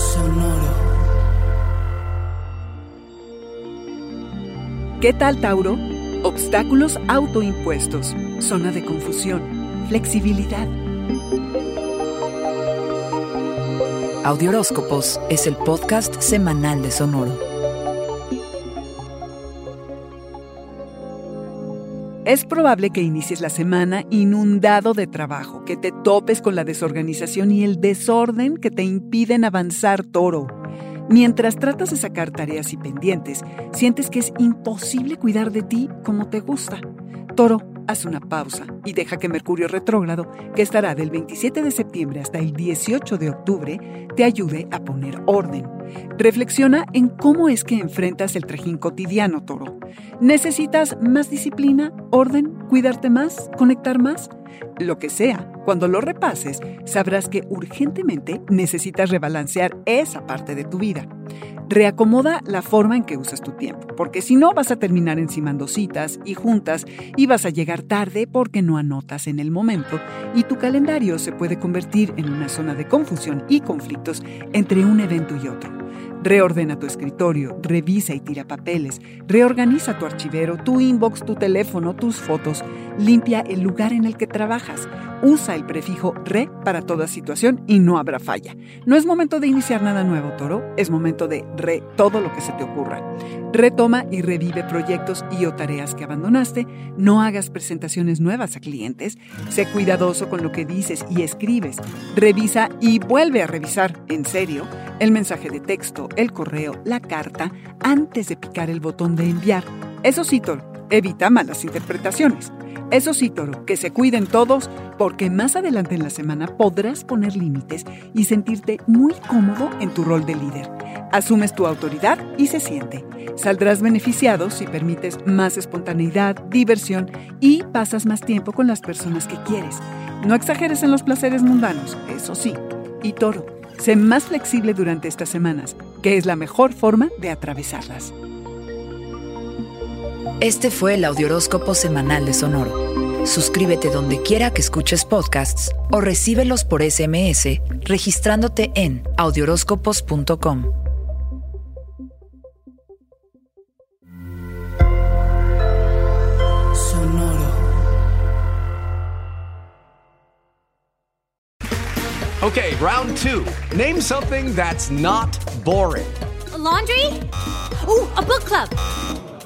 Sonoro. ¿Qué tal, Tauro? Obstáculos autoimpuestos, zona de confusión, flexibilidad. Audioróscopos es el podcast semanal de Sonoro. Es probable que inicies la semana inundado de trabajo, que te topes con la desorganización y el desorden que te impiden avanzar, toro. Mientras tratas de sacar tareas y pendientes, sientes que es imposible cuidar de ti como te gusta. Toro, haz una pausa y deja que Mercurio retrógrado, que estará del 27 de septiembre hasta el 18 de octubre, te ayude a poner orden. Reflexiona en cómo es que enfrentas el trajín cotidiano, toro. ¿Necesitas más disciplina, orden, cuidarte más, conectar más? Lo que sea, cuando lo repases, sabrás que urgentemente necesitas rebalancear esa parte de tu vida. Reacomoda la forma en que usas tu tiempo, porque si no vas a terminar encimando citas y juntas y vas a llegar tarde porque no anotas en el momento y tu calendario se puede convertir en una zona de confusión y conflictos entre un evento y otro. Reordena tu escritorio, revisa y tira papeles, reorganiza tu archivero, tu inbox, tu teléfono, tus fotos, limpia el lugar en el que trabajas. Usa el prefijo re para toda situación y no habrá falla. No es momento de iniciar nada nuevo, toro, es momento de re todo lo que se te ocurra. Retoma y revive proyectos y o tareas que abandonaste, no hagas presentaciones nuevas a clientes, sé cuidadoso con lo que dices y escribes, revisa y vuelve a revisar, en serio, el mensaje de texto, el correo, la carta, antes de picar el botón de enviar. Eso sí, Toro, evita malas interpretaciones. Eso sí, Toro, que se cuiden todos, porque más adelante en la semana podrás poner límites y sentirte muy cómodo en tu rol de líder. Asumes tu autoridad y se siente. Saldrás beneficiado si permites más espontaneidad, diversión y pasas más tiempo con las personas que quieres. No exageres en los placeres mundanos, eso sí. Y Toro, sé más flexible durante estas semanas, que es la mejor forma de atravesarlas. Este fue el Audioróscopo semanal de Sonoro. Suscríbete donde quiera que escuches podcasts o recíbelos por SMS registrándote en audioróscopos.com. Sonoro. Okay, round two. Name something that's not boring. A laundry? Ooh, a book club.